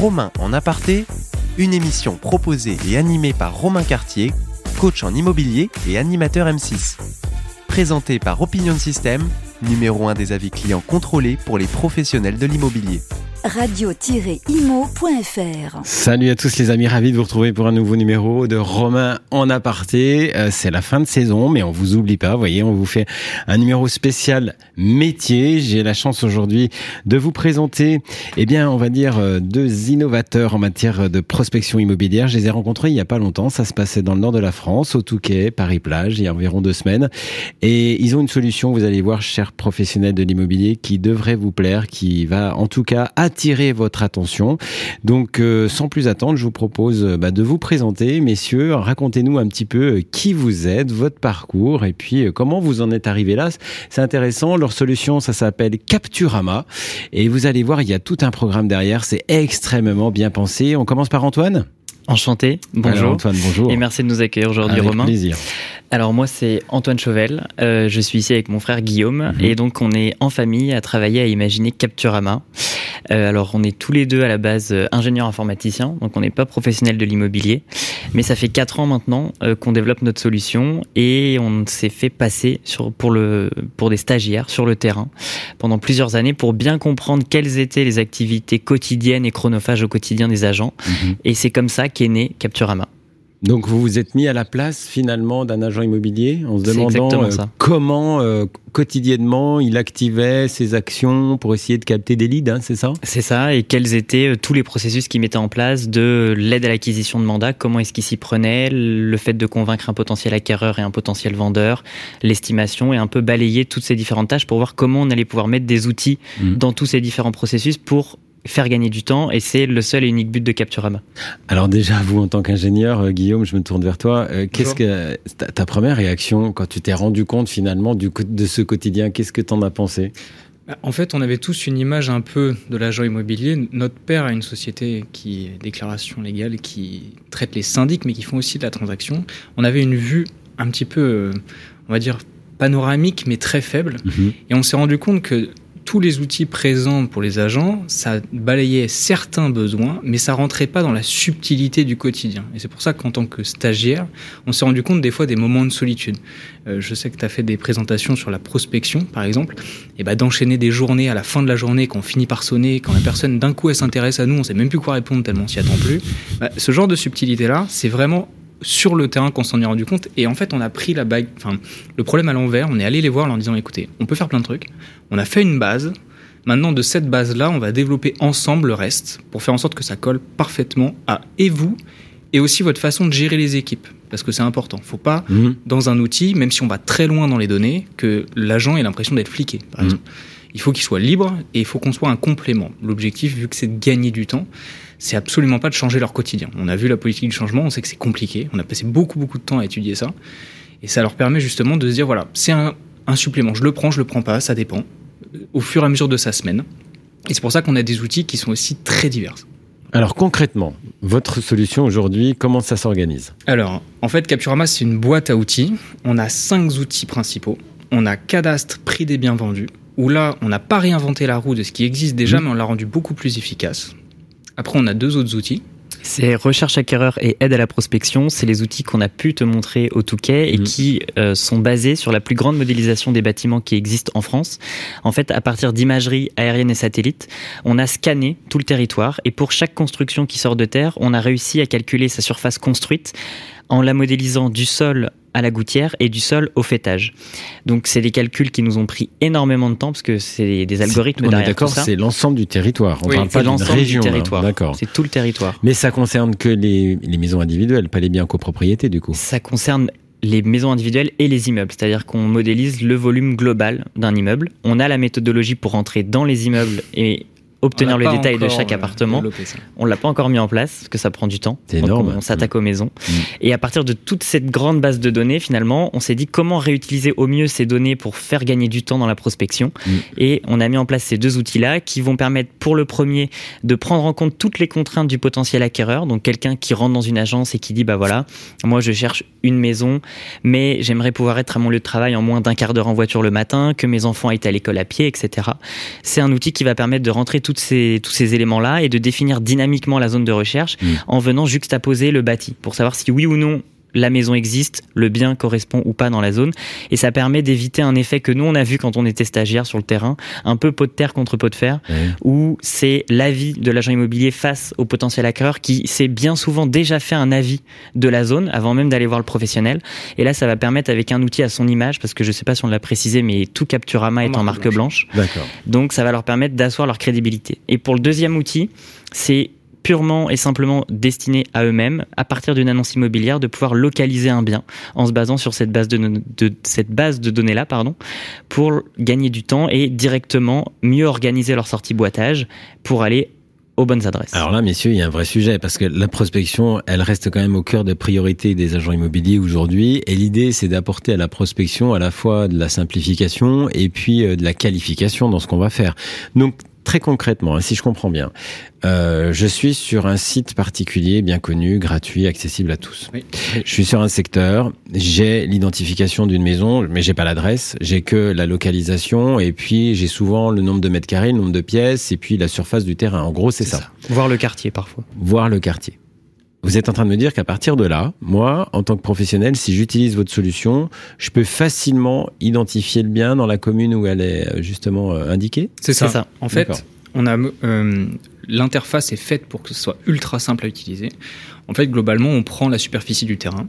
Romain en aparté, une émission proposée et animée par Romain Cartier, coach en immobilier et animateur M6. Présentée par Opinion System, numéro 1 des avis clients contrôlés pour les professionnels de l'immobilier radio-imo.fr. Salut à tous les amis, ravi de vous retrouver pour un nouveau numéro de Romain en aparté. Euh, c'est la fin de saison, mais on vous oublie pas. Voyez, on vous fait un numéro spécial métier. J'ai la chance aujourd'hui de vous présenter, eh bien, on va dire euh, deux innovateurs en matière de prospection immobilière. Je les ai rencontrés il y a pas longtemps. Ça se passait dans le nord de la France, au Touquet, Paris-Plage, il y a environ deux semaines. Et ils ont une solution, vous allez voir, chers professionnels de l'immobilier, qui devrait vous plaire, qui va en tout cas attirer votre attention. Donc, euh, sans plus attendre, je vous propose euh, bah, de vous présenter, messieurs. Racontez-nous un petit peu euh, qui vous êtes, votre parcours et puis comment vous en êtes arrivé là. C'est intéressant. Leur solution, ça s'appelle Capturama. Et vous allez voir, il y a tout un programme derrière. C'est extrêmement bien pensé. On commence par Antoine. Enchanté, bonjour. Antoine, bonjour. Et merci de nous accueillir aujourd'hui, Romain. plaisir. Alors moi c'est Antoine Chauvel, euh, je suis ici avec mon frère Guillaume mhm. et donc on est en famille à travailler à imaginer Capturama. Euh, alors on est tous les deux à la base euh, ingénieurs informaticiens, donc on n'est pas professionnels de l'immobilier, mais ça fait quatre ans maintenant euh, qu'on développe notre solution et on s'est fait passer sur, pour, le, pour des stagiaires sur le terrain pendant plusieurs années pour bien comprendre quelles étaient les activités quotidiennes et chronophages au quotidien des agents. Mhm. Et c'est comme ça qu'est né Capturama. Donc vous vous êtes mis à la place finalement d'un agent immobilier en se demandant euh, comment euh, quotidiennement il activait ses actions pour essayer de capter des leads, hein, c'est ça? C'est ça, et quels étaient euh, tous les processus qu'il mettait en place de l'aide à l'acquisition de mandats, comment est-ce qu'il s'y prenait, le fait de convaincre un potentiel acquéreur et un potentiel vendeur, l'estimation et un peu balayer toutes ces différentes tâches pour voir comment on allait pouvoir mettre des outils mmh. dans tous ces différents processus pour faire gagner du temps et c'est le seul et unique but de Capturama. Alors déjà, vous en tant qu'ingénieur, euh, Guillaume, je me tourne vers toi. Euh, qu'est-ce que ta, première réaction quand tu t'es rendu compte finalement du, de ce quotidien Qu'est-ce que tu en as pensé? Bah, en fait, on avait tous une image un peu de l'agent immobilier. Notre père a une société qui est déclaration légale, qui traite les syndics, mais qui font aussi de la transaction. On avait une vue un petit peu, euh, on va dire, panoramique, mais très faible. Mhm. Et on s'est rendu compte que tous les outils présents pour les agents, ça balayait certains besoins, mais ça rentrait pas dans la subtilité du quotidien. Et c'est pour ça qu'en tant que stagiaire, on s'est rendu compte des fois des moments de solitude. Euh, je sais que tu as fait des présentations sur la prospection, par exemple, et bah, d'enchaîner des journées à la fin de la journée, quand on finit par sonner, quand la personne d'un coup elle s'intéresse à nous, on sait même plus quoi répondre tellement on s'y attend plus. Bah, ce genre de subtilité-là, c'est vraiment sur le terrain qu'on s'en est rendu compte. Et en fait, on a pris la bague, enfin, le problème à l'envers. On est allé les voir en leur disant écoutez, on peut faire plein de trucs. On a fait une base. Maintenant, de cette base-là, on va développer ensemble le reste pour faire en sorte que ça colle parfaitement à et vous et aussi votre façon de gérer les équipes. Parce que c'est important. Faut pas, mmh. dans un outil, même si on va très loin dans les données, que l'agent ait l'impression d'être fliqué, par mmh. exemple. Il faut qu'il soit libre et il faut qu'on soit un complément. L'objectif, vu que c'est de gagner du temps, c'est absolument pas de changer leur quotidien. On a vu la politique du changement, on sait que c'est compliqué, on a passé beaucoup beaucoup de temps à étudier ça, et ça leur permet justement de se dire voilà, c'est un, supplément, je le prends, je le prends pas, ça dépend, au fur et à mesure de sa semaine. Et c'est pour ça qu'on a des outils qui sont aussi très divers. Alors concrètement, votre solution aujourd'hui, comment ça s'organise? Alors, en fait, Capturama, c'est une boîte à outils. On a cinq outils principaux. On a cadastre, prix des biens vendus, où là, on n'a pas réinventé la roue de ce qui existe déjà, mmh. mais on l'a rendu beaucoup plus efficace. Après, on a deux autres outils. C'est recherche acquéreur et aide à la prospection. C'est les outils qu'on a pu te montrer au Touquet et mhm. qui euh, sont basés sur la plus grande modélisation des bâtiments qui existent en France. En fait, à partir d'imagerie aérienne et satellite, on a scanné tout le territoire et pour chaque construction qui sort de terre, on a réussi à calculer sa surface construite en la modélisant du sol à la gouttière et du sol au fêtage. Donc c'est des calculs qui nous ont pris énormément de temps parce que c'est des algorithmes on derrière est d'accord, c'est l'ensemble du territoire. On parle pas d'une région. D'accord. C'est tout le territoire. Mais ça concerne que les, les maisons individuelles, pas les biens copropriétés du coup. Ça concerne les maisons individuelles et les immeubles, c'est-à-dire qu'on modélise le volume global d'un immeuble. On a la méthodologie pour rentrer dans les immeubles et obtenir le détail de chaque euh, appartement. On l'a pas encore mis en place parce que ça prend du temps. C'est énorme. On, s'attaque aux maisons. Mm. Et à partir de toute cette grande base de données, finalement, on s'est dit comment réutiliser au mieux ces données pour faire gagner du temps dans la prospection. Mm. Et on a mis en place ces deux outils-là qui vont permettre pour le premier de prendre en compte toutes les contraintes du potentiel acquéreur. Donc quelqu'un qui rentre dans une agence et qui dit bah voilà, moi je cherche une maison, mais j'aimerais pouvoir être à mon lieu de travail en moins d'un quart d'heure en voiture le matin, que mes enfants aient à l'école à pied, etc. C'est un outil qui va permettre de rentrer toutes ces, tous ces éléments-là et de définir dynamiquement la zone de recherche Mm. en venant juxtaposer le bâti pour savoir si oui ou non la maison existe, le bien correspond ou pas dans la zone. Et ça permet d'éviter un effet que nous, on a vu quand on était stagiaire sur le terrain, un peu pot de terre contre pot de fer, où c'est l'avis de l'agent immobilier face au potentiel acquéreur qui s'est bien souvent déjà fait un avis de la zone avant même d'aller voir le professionnel. Et là, ça va permettre avec un outil à son image, parce que je sais pas si on l'a précisé, mais tout Capturama est en marque marque blanche. D'accord. Donc ça va leur permettre d'asseoir leur crédibilité. Et pour le deuxième outil, c'est purement et simplement destiné à eux-mêmes, à partir d'une annonce immobilière, de pouvoir localiser un bien en se basant sur cette base de, de cette base de données là, pardon, pour gagner du temps et directement mieux organiser leur sortie boitage pour aller aux bonnes adresses. Alors là, messieurs, il y a un vrai sujet parce que la prospection, elle reste quand même au cœur des priorités des agents immobiliers aujourd'hui. Et l'idée, c'est d'apporter à la prospection à la fois de la simplification et puis euh, de la qualification dans ce qu'on va faire. Donc, très concrètement, hein, si je comprends bien, euh, je suis sur un site particulier, bien connu, gratuit, accessible à tous. Oui. Je suis sur un secteur, j'ai l'identification d'une maison, mais j'ai pas l'adresse, j'ai que la localisation et puis j'ai souvent le nombre de mètres carrés, le nombre de pièces et puis la surface du terrain. En gros, c'est ça Voir le quartier parfois. voir le quartier. Vous êtes en train de me dire qu'à partir de là, moi, en tant que professionnel, si j'utilise votre solution, je peux facilement identifier le bien dans la commune où elle est euh, justement euh, indiquée C'est ça. En fait, on a euh, l'interface est faite pour que ce soit ultra simple à utiliser. En fait, globalement, on prend la superficie du terrain.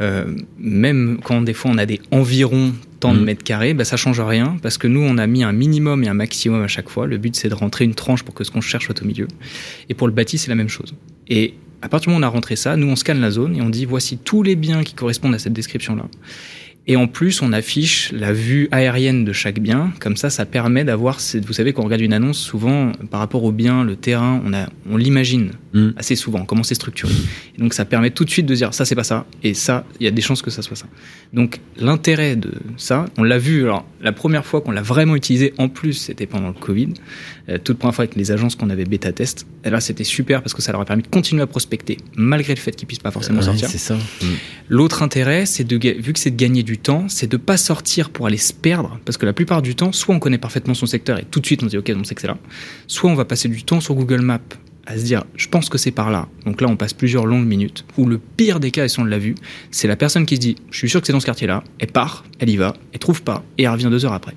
Euh, même quand des fois on a des environs tant de Mhm. mètres carrés, bah, ça change rien parce que nous on a mis un minimum et un maximum à chaque fois. Le but c'est de rentrer une tranche pour que ce qu'on cherche soit au milieu. Et pour le bâti c'est la même chose. Et à partir du moment où on a rentré ça, nous on scanne la zone et on dit voici tous les biens qui correspondent à cette description là. Et en plus, on affiche la vue aérienne de chaque bien. Comme ça, ça permet d'avoir. Vous savez, quand on regarde une annonce, souvent, par rapport au bien, le terrain, on, a, on l'imagine Mm. assez souvent, comment c'est structuré. Et donc, ça permet tout de suite de dire ça, c'est pas ça. Et ça, il y a des chances que ça soit ça. Donc, l'intérêt de ça, on l'a vu. Alors, la première fois qu'on l'a vraiment utilisé, en plus, c'était pendant le Covid. Euh, toute première fois avec les agences qu'on avait bêta test. Et là, c'était super parce que ça leur a permis de continuer à prospecter, malgré le fait qu'ils puissent pas forcément Ouais, sortir. C'est ça. L'autre intérêt, c'est de, vu que c'est de gagner du temps, c'est de pas sortir pour aller se perdre, parce que la plupart du temps, soit on connaît parfaitement son secteur et tout de suite on se dit ok, on sait que c'est là, soit on va passer du temps sur Google Maps à se dire je pense que c'est par là. Donc là, on passe plusieurs longues minutes. Ou le pire des cas, et si on l'a vu, c'est la personne qui se dit je suis sûr que c'est dans ce quartier-là, elle part, elle y va, elle trouve pas et elle revient deux heures après.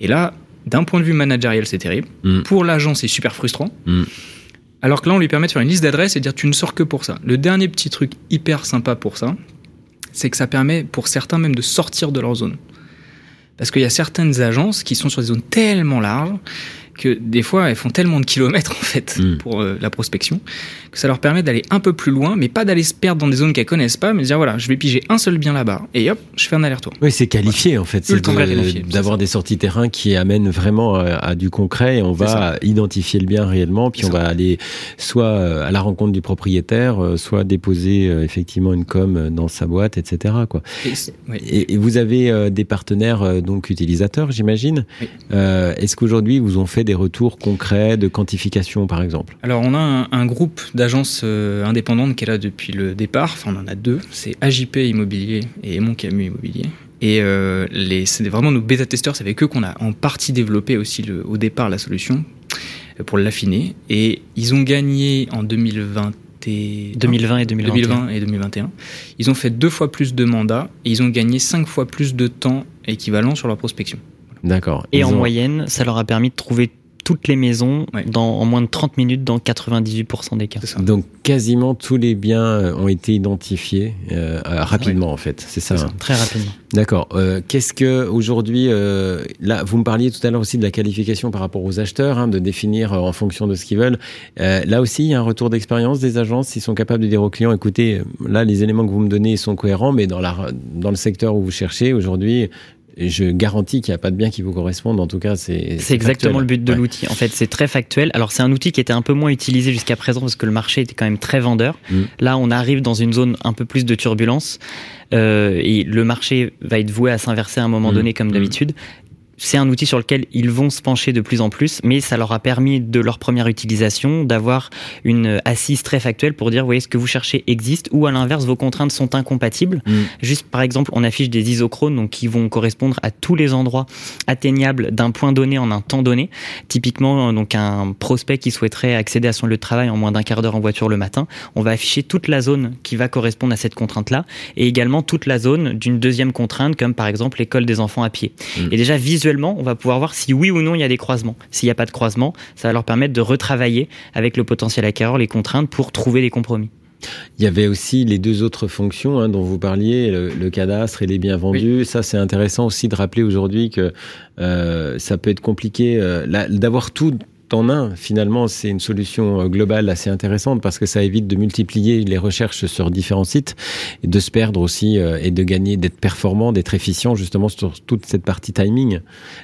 Et là, d'un point de vue managériel, c'est terrible. Mm. Pour l'agent, c'est super frustrant. Mm. Alors que là, on lui permet de faire une liste d'adresses et de dire tu ne sors que pour ça. Le dernier petit truc hyper sympa pour ça, c'est que ça permet pour certains même de sortir de leur zone. Parce qu'il y a certaines agences qui sont sur des zones tellement larges que des fois elles font tellement de kilomètres en fait Mm. pour euh, la prospection que ça leur permet d'aller un peu plus loin, mais pas d'aller se perdre dans des zones qu'elles connaissent pas, mais de dire voilà, je vais piger un seul bien là-bas et hop, je fais un aller-retour. Oui, c'est qualifié en fait. C'est de- d'avoir des sorties terrain qui amènent vraiment à, à du concret et on va identifier le bien réellement, puis on ça. va aller soit euh, à la rencontre du propriétaire, euh, soit déposer euh, effectivement une com dans sa boîte, etc. Quoi. Et vous avez euh, des partenaires euh, donc utilisateurs, j'imagine. Oui. Euh, Est-ce qu'aujourd'hui vous ont fait des retours concrets de quantification, par exemple? Alors on a un, un groupe d'agences euh, indépendantes qui est là depuis le départ, enfin on en a deux, c'est AJP Immobilier et Mon Camus Immobilier. Et euh, les, c'est vraiment nos bêta-testeurs, c'est avec eux qu'on a en partie développé aussi le, au départ la solution euh, pour l'affiner. Et ils ont gagné en 2020 et 2020 et 2021. 2020 et 2021. Ils ont fait deux fois plus de mandats et ils ont gagné cinq fois plus de temps équivalent sur leur prospection. D'accord. Et Ils en ont- moyenne, ça leur a permis de trouver toutes les maisons Ouais. dans, en moins de 30 minutes dans 98% des cas. Donc quasiment tous les biens euh, ont été identifiés euh, euh, rapidement en fait, c'est ça. Hein ça. Très rapidement. D'accord. Euh, Qu'est-ce que aujourd'hui, euh, là, vous me parliez tout à l'heure aussi de la qualification par rapport aux acheteurs, hein, de définir euh, en fonction de ce qu'ils veulent. Euh, là aussi, il y a un retour d'expérience des agences, ils sont capables de dire aux clients, écoutez, là, les éléments que vous me donnez sont cohérents, mais dans la dans le secteur où vous cherchez aujourd'hui, je garantis qu'il n'y a pas de bien qui vous correspondent. En tout cas, c'est C'est exactement factuel. le but de Ouais. l'outil. En fait, c'est très factuel. Alors, c'est un outil qui était un peu moins utilisé jusqu'à présent parce que le marché était quand même très vendeur. Mm. Là, on arrive dans une zone un peu plus de turbulence euh, et le marché va être voué à s'inverser à un moment Mm. donné, comme Mm. d'habitude. C'est un outil sur lequel ils vont se pencher de plus en plus, mais ça leur a permis de leur première utilisation d'avoir une assise très factuelle pour dire, vous voyez, ce que vous cherchez existe, ou à l'inverse, vos contraintes sont incompatibles. Mm. Juste par exemple, on affiche des isochrones donc qui vont correspondre à tous les endroits atteignables d'un point donné en un temps donné. Typiquement, donc un prospect qui souhaiterait accéder à son lieu de travail en moins d'un quart d'heure en voiture le matin, on va afficher toute la zone qui va correspondre à cette contrainte-là, et également toute la zone d'une deuxième contrainte, comme par exemple l'école des enfants à pied. Mm. Et déjà visuellement, on va pouvoir voir si oui ou non il y a des croisements. S'il n'y a pas de croisement, ça va leur permettre de retravailler avec le potentiel acquéreur les contraintes pour trouver des compromis. Il y avait aussi les deux autres fonctions hein, dont vous parliez, le, cadastre et les biens vendus. Ça, c'est intéressant aussi de rappeler aujourd'hui que euh, ça peut être compliqué euh, d'avoir tout en un, finalement, c'est une solution euh, globale assez intéressante parce que ça évite de multiplier les recherches sur différents sites et de se perdre aussi euh, et de gagner, d'être performant, d'être efficient justement sur toute cette partie timing.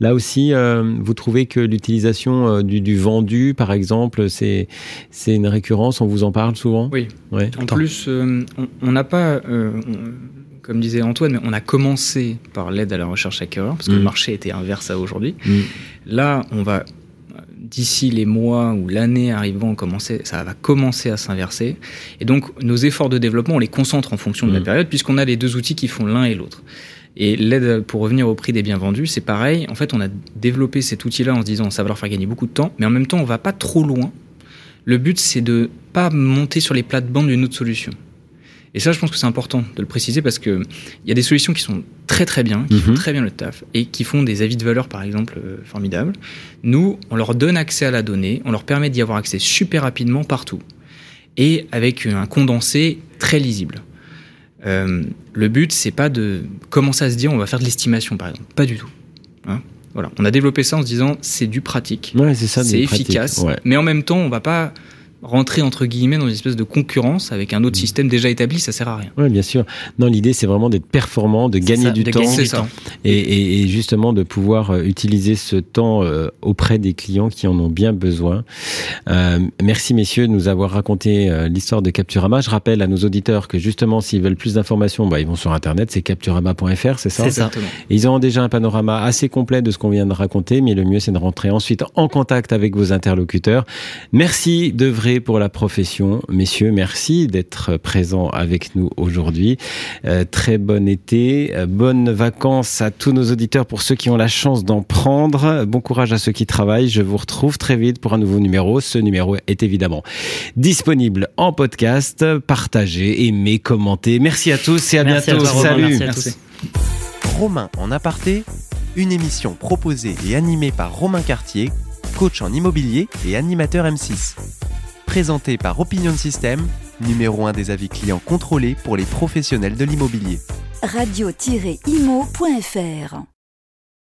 Là aussi, euh, vous trouvez que l'utilisation du, vendu, par exemple, c'est c'est une récurrence? On vous en parle souvent? Oui. Ouais. En plus, on n'a pas comme disait Antoine, mais on a commencé par l'aide à la recherche acquéreur, parce que le mmh. marché était inverse à aujourd'hui. Mmh. Là, on va d'ici les mois ou l'année arrivant, ça va commencer à s'inverser. Et donc, nos efforts de développement, on les concentre en fonction de la mmh. période, puisqu'on a les deux outils qui font l'un et l'autre. Et l'aide pour revenir au prix des biens vendus, c'est pareil. En fait, on a développé cet outil-là en se disant ça va leur faire gagner beaucoup de temps, mais en même temps, on va pas trop loin. Le but, c'est de pas monter sur les plates-bandes d'une autre solution. Et ça, je pense que c'est important de le préciser parce que il y a des solutions qui sont très très bien, qui font mhm. très bien le taf et qui font des avis de valeur, par exemple, euh, formidables. Nous, on leur donne accès à la donnée, on leur permet d'y avoir accès super rapidement partout et avec un condensé très lisible. Euh, le but, c'est pas de commencer à se dire on va faire de l'estimation, par exemple. Pas du tout. Hein voilà. On a développé ça en se disant c'est du pratique, ouais, c'est efficace, mais en même temps, on va pas rentrer entre guillemets dans une espèce de concurrence avec un autre mm. système déjà établi, ça sert à rien. Oui, bien sûr. Non, l'idée c'est vraiment d'être performant, de gagner du temps, Et, justement de pouvoir euh, utiliser ce temps euh, auprès des clients qui en ont bien besoin. Euh, merci messieurs de nous avoir raconté l'histoire de Capturama. Je rappelle à nos auditeurs que justement s'ils veulent plus d'informations, bah, ils vont sur internet, c'est capturama.fr, c'est ça? C'est ça. Et ils auront déjà un panorama assez complet de ce qu'on vient de raconter, mais le mieux c'est de rentrer ensuite en contact avec vos interlocuteurs. Merci de vrai pour la profession. Messieurs, merci d'être présents avec nous aujourd'hui. Euh, très bon été, euh, bonnes vacances à tous nos auditeurs pour ceux qui ont la chance d'en prendre. Bon courage à ceux qui travaillent. Je vous retrouve très vite pour un nouveau numéro. Ce numéro est évidemment disponible en podcast. Partagez, aimez, commentez. Merci à tous et à bientôt. Salut. Romain en aparté, une émission proposée et animée par Romain Cartier, coach en immobilier et animateur M6 présenté par Opinion System, numéro 1 des avis clients contrôlés pour les professionnels de l'immobilier. Radio-imo.fr